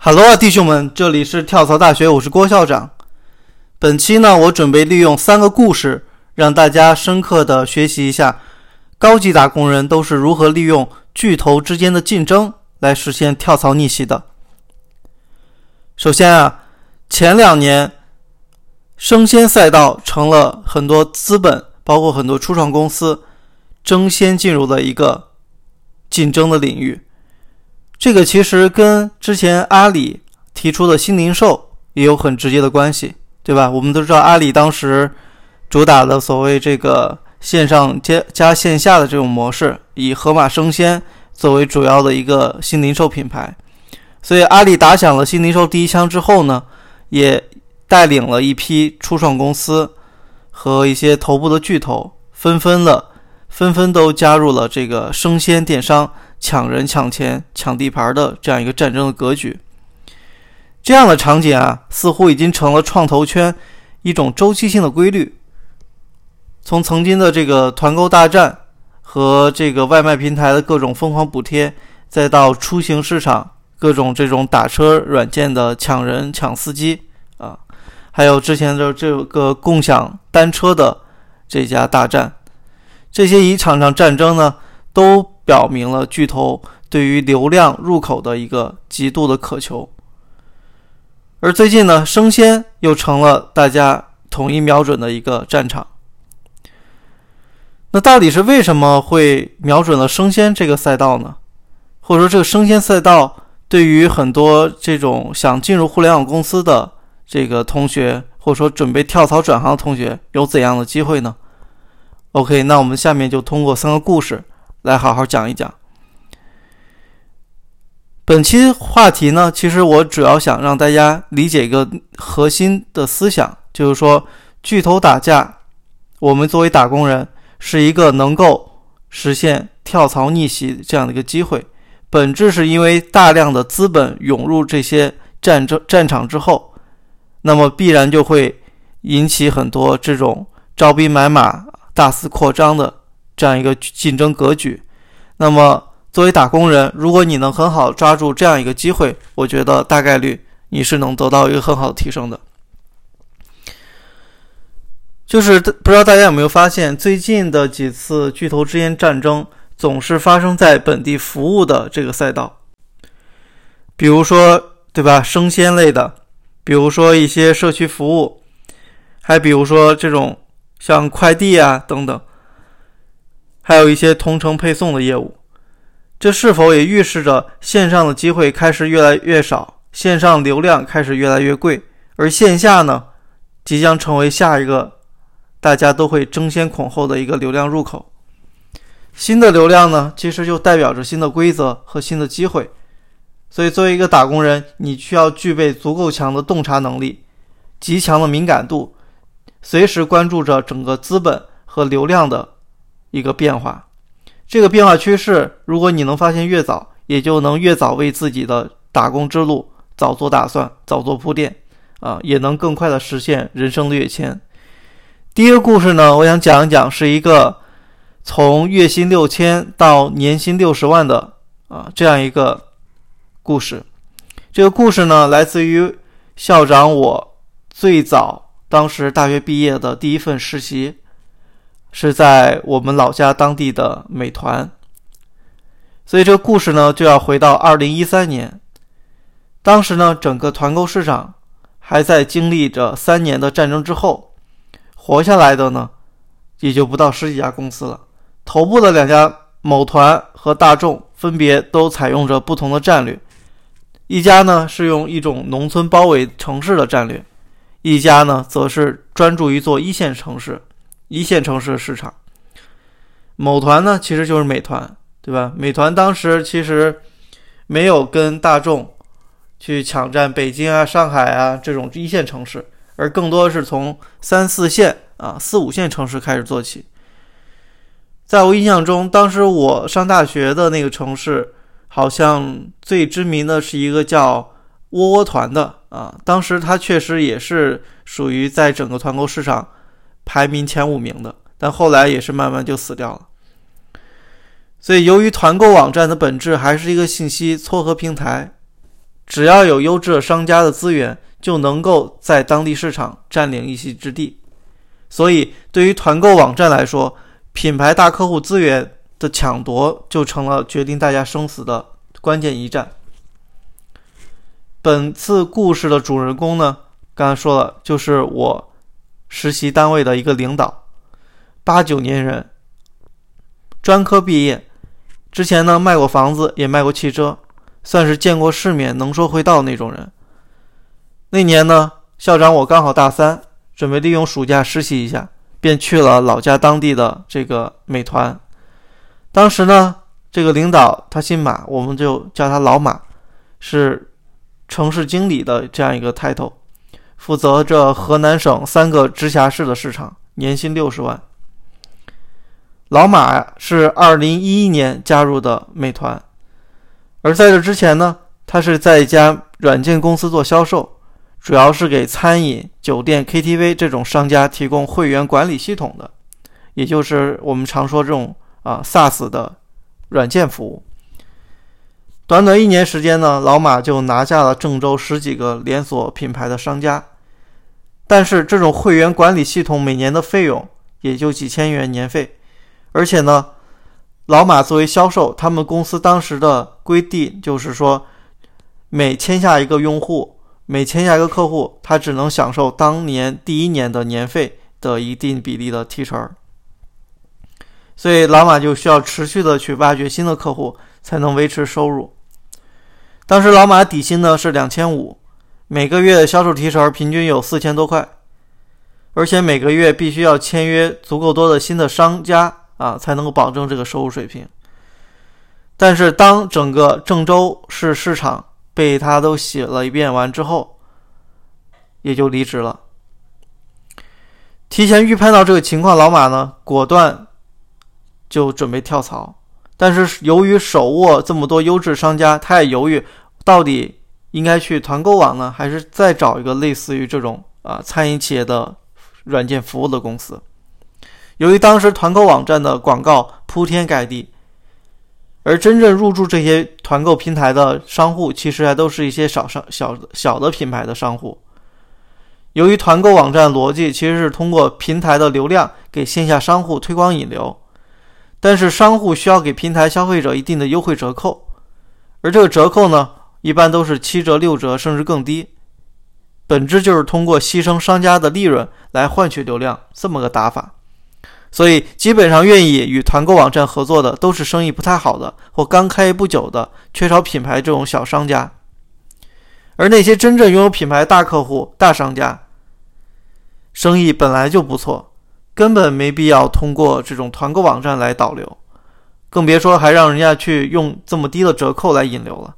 Hello 啊，弟兄们，这里是跳槽大学，我是郭校长。本期呢，我准备利用三个故事，让大家深刻的学习一下高级打工人都是如何利用巨头之间的竞争来实现跳槽逆袭的。首先啊，前两年生鲜赛道成了很多资本，包括很多初创公司争先进入的一个竞争的领域。这个其实跟之前阿里提出的新零售也有很直接的关系，对吧？我们都知道阿里当时主打的所谓这个线上加加线下的这种模式，以盒马生鲜作为主要的一个新零售品牌。所以阿里打响了新零售第一枪之后呢，也带领了一批初创公司和一些头部的巨头，纷纷的纷纷都加入了这个生鲜电商。抢人、抢钱、抢地盘的这样一个战争的格局，这样的场景啊，似乎已经成了创投圈一种周期性的规律。从曾经的这个团购大战和这个外卖平台的各种疯狂补贴，再到出行市场各种这种打车软件的抢人、抢司机啊，还有之前的这个共享单车的这家大战，这些一场场战争呢，都。表明了巨头对于流量入口的一个极度的渴求，而最近呢，生鲜又成了大家统一瞄准的一个战场。那到底是为什么会瞄准了生鲜这个赛道呢？或者说，这个生鲜赛道对于很多这种想进入互联网公司的这个同学，或者说准备跳槽转行的同学，有怎样的机会呢？OK，那我们下面就通过三个故事。来好好讲一讲。本期话题呢，其实我主要想让大家理解一个核心的思想，就是说，巨头打架，我们作为打工人是一个能够实现跳槽逆袭这样的一个机会。本质是因为大量的资本涌入这些战争战场之后，那么必然就会引起很多这种招兵买马、大肆扩张的。这样一个竞争格局，那么作为打工人，如果你能很好抓住这样一个机会，我觉得大概率你是能得到一个很好的提升的。就是不知道大家有没有发现，最近的几次巨头之间战争总是发生在本地服务的这个赛道，比如说对吧，生鲜类的，比如说一些社区服务，还比如说这种像快递啊等等。还有一些同城配送的业务，这是否也预示着线上的机会开始越来越少，线上流量开始越来越贵，而线下呢，即将成为下一个大家都会争先恐后的一个流量入口？新的流量呢，其实就代表着新的规则和新的机会。所以，作为一个打工人，你需要具备足够强的洞察能力，极强的敏感度，随时关注着整个资本和流量的。一个变化，这个变化趋势，如果你能发现越早，也就能越早为自己的打工之路早做打算、早做铺垫，啊，也能更快的实现人生的跃迁。第一个故事呢，我想讲一讲，是一个从月薪六千到年薪六十万的啊这样一个故事。这个故事呢，来自于校长我最早当时大学毕业的第一份实习。是在我们老家当地的美团，所以这个故事呢就要回到二零一三年，当时呢整个团购市场还在经历着三年的战争之后，活下来的呢也就不到十几家公司了。头部的两家某团和大众分别都采用着不同的战略，一家呢是用一种农村包围城市的战略，一家呢则是专注于做一线城市。一线城市的市场，某团呢其实就是美团，对吧？美团当时其实没有跟大众去抢占北京啊、上海啊这种一线城市，而更多是从三四线啊、四五线城市开始做起。在我印象中，当时我上大学的那个城市，好像最知名的是一个叫窝窝团的啊，当时它确实也是属于在整个团购市场。排名前五名的，但后来也是慢慢就死掉了。所以，由于团购网站的本质还是一个信息撮合平台，只要有优质的商家的资源，就能够在当地市场占领一席之地。所以，对于团购网站来说，品牌大客户资源的抢夺就成了决定大家生死的关键一战。本次故事的主人公呢，刚才说了，就是我实习单位的一个领导，八九年人，专科毕业，之前呢卖过房子，也卖过汽车，算是见过世面、能说会道那种人。那年呢，校长我刚好大三，准备利用暑假实习一下，便去了老家当地的这个美团。当时呢，这个领导他姓马，我们就叫他老马，是。城市经理的这样一个 title，负责着河南省三个直辖市的市场，年薪六十万。老马是二零一一年加入的美团，而在这之前呢，他是在一家软件公司做销售，主要是给餐饮、酒店、KTV 这种商家提供会员管理系统的，也就是我们常说这种啊 SaaS 的软件服务。短短一年时间呢，老马就拿下了郑州十几个连锁品牌的商家。但是这种会员管理系统每年的费用也就几千元年费，而且呢，老马作为销售，他们公司当时的规定就是说，每签下一个用户，每签下一个客户，他只能享受当年第一年的年费的一定比例的提成。所以老马就需要持续的去挖掘新的客户，才能维持收入。当时老马底薪呢是两千五，每个月的销售提成平均有四千多块，而且每个月必须要签约足够多的新的商家啊，才能够保证这个收入水平。但是当整个郑州市市场被他都洗了一遍完之后，也就离职了。提前预判到这个情况，老马呢果断就准备跳槽。但是由于手握这么多优质商家，他也犹豫，到底应该去团购网呢，还是再找一个类似于这种啊餐饮企业的软件服务的公司？由于当时团购网站的广告铺天盖地，而真正入驻这些团购平台的商户，其实还都是一些小商小小的品牌的商户。由于团购网站逻辑其实是通过平台的流量给线下商户推广引流。但是商户需要给平台消费者一定的优惠折扣，而这个折扣呢，一般都是七折、六折，甚至更低。本质就是通过牺牲商家的利润来换取流量，这么个打法。所以，基本上愿意与团购网站合作的，都是生意不太好的或刚开业不久的、缺少品牌这种小商家。而那些真正拥有品牌大客户、大商家，生意本来就不错。根本没必要通过这种团购网站来导流，更别说还让人家去用这么低的折扣来引流了。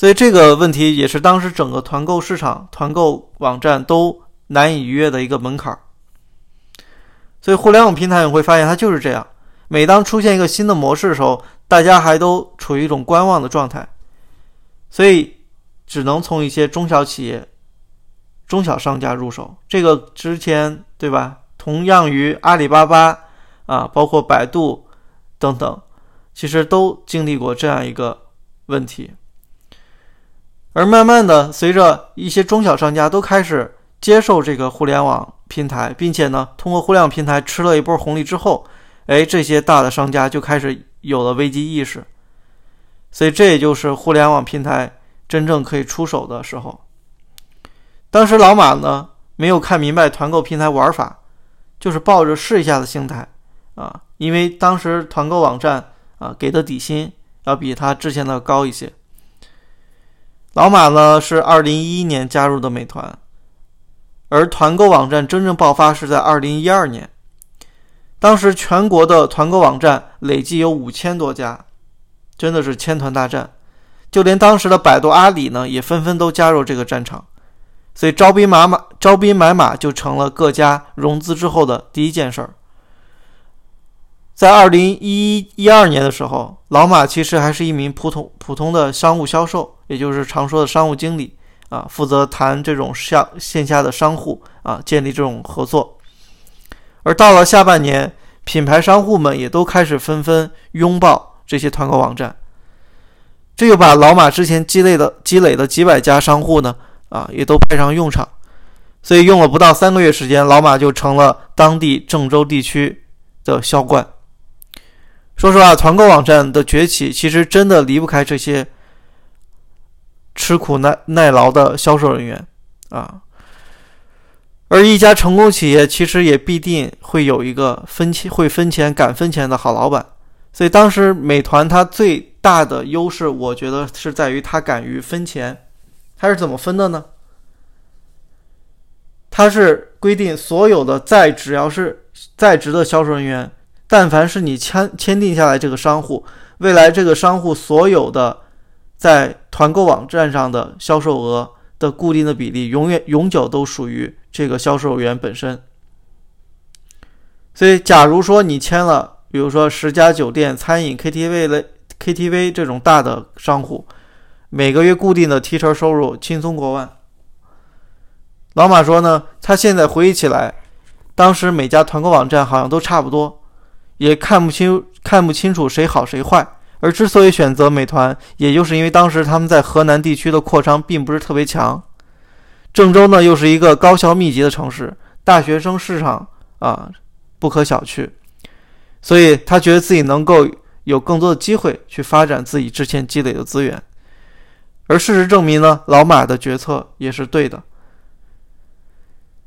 所以这个问题也是当时整个团购市场、团购网站都难以逾越的一个门槛。所以互联网平台你会发现它就是这样：每当出现一个新的模式的时候，大家还都处于一种观望的状态，所以只能从一些中小企业、中小商家入手。这个之前对吧？同样于阿里巴巴啊，包括百度等等，其实都经历过这样一个问题。而慢慢的，随着一些中小商家都开始接受这个互联网平台，并且呢，通过互联网平台吃了一波红利之后，哎，这些大的商家就开始有了危机意识。所以这也就是互联网平台真正可以出手的时候。当时老马呢，没有看明白团购平台玩法。就是抱着试一下的心态啊，因为当时团购网站啊给的底薪要比他之前的高一些。老马呢是二零一一年加入的美团，而团购网站真正爆发是在二零一二年，当时全国的团购网站累计有五千多家，真的是千团大战，就连当时的百度、阿里呢也纷纷都加入这个战场。所以招兵买马，招兵买马就成了各家融资之后的第一件事儿。在二零一一二年的时候，老马其实还是一名普通普通的商务销售，也就是常说的商务经理啊，负责谈这种下线下的商户啊建立这种合作。而到了下半年，品牌商户们也都开始纷纷拥抱这些团购网站，这就把老马之前积累的积累的几百家商户呢，啊，也都派上用场。所以用了不到三个月时间，老马就成了当地郑州地区的销冠。说实话，团购网站的崛起其实真的离不开这些吃苦耐耐劳的销售人员啊。而一家成功企业其实也必定会有一个分钱会分钱敢分钱的好老板。所以当时美团它最大的优势，我觉得是在于它敢于分钱。它是怎么分的呢？它是规定所有的在只要是在职的销售人员，但凡是你签签订下来这个商户，未来这个商户所有的在团购网站上的销售额的固定的比例，永远永久都属于这个销售员本身。所以，假如说你签了，比如说十家酒店、餐饮、KTV 类 KTV 这种大的商户，每个月固定的提成收入轻松过万。老马说呢，他现在回忆起来，当时每家团购网站好像都差不多，也看不清看不清楚谁好谁坏。而之所以选择美团，也就是因为当时他们在河南地区的扩张并不是特别强，郑州呢又是一个高校密集的城市，大学生市场啊不可小觑，所以他觉得自己能够有更多的机会去发展自己之前积累的资源。而事实证明呢，老马的决策也是对的。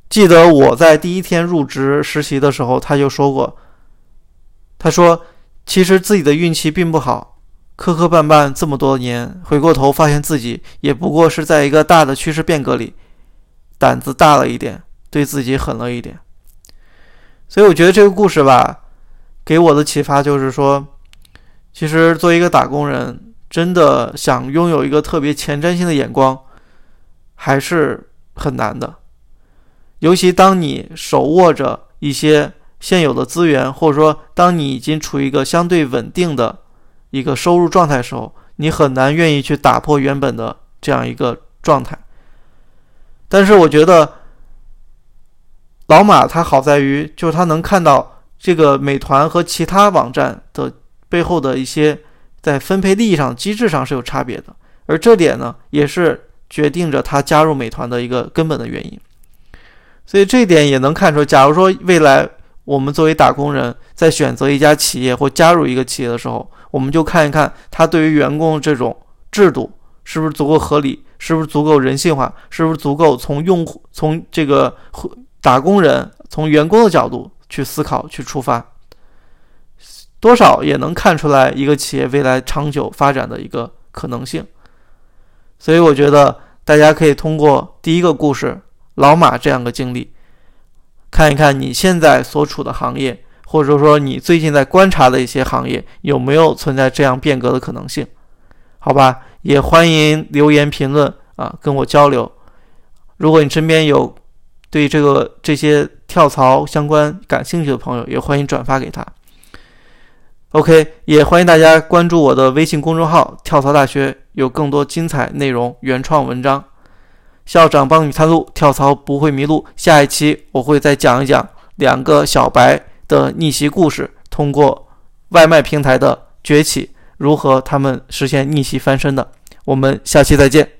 记得我在第一天入职实习的时候，他就说过：“他说，其实自己的运气并不好，磕磕绊绊这么多年，回过头发现自己也不过是在一个大的趋势变革里，胆子大了一点，对自己狠了一点。所以我觉得这个故事吧，给我的启发就是说，其实作为一个打工人，真的想拥有一个特别前瞻性的眼光，还是很难的。”尤其当你手握着一些现有的资源，或者说当你已经处于一个相对稳定的一个收入状态的时候，你很难愿意去打破原本的这样一个状态。但是我觉得老马他好在于，就是他能看到这个美团和其他网站的背后的一些在分配利益上机制上是有差别的，而这点呢，也是决定着他加入美团的一个根本的原因。所以这一点也能看出，假如说未来我们作为打工人，在选择一家企业或加入一个企业的时候，我们就看一看他对于员工这种制度是不是足够合理，是不是足够人性化，是不是足够从用户、从这个打工人、从员工的角度去思考、去出发，多少也能看出来一个企业未来长久发展的一个可能性。所以我觉得大家可以通过第一个故事。老马这样的经历，看一看你现在所处的行业，或者说你最近在观察的一些行业，有没有存在这样变革的可能性？好吧，也欢迎留言评论啊，跟我交流。如果你身边有对这个这些跳槽相关感兴趣的朋友，也欢迎转发给他。OK，也欢迎大家关注我的微信公众号“跳槽大学”，有更多精彩内容、原创文章。校长帮你探路，跳槽不会迷路。下一期我会再讲一讲两个小白的逆袭故事，通过外卖平台的崛起，如何他们实现逆袭翻身的。我们下期再见。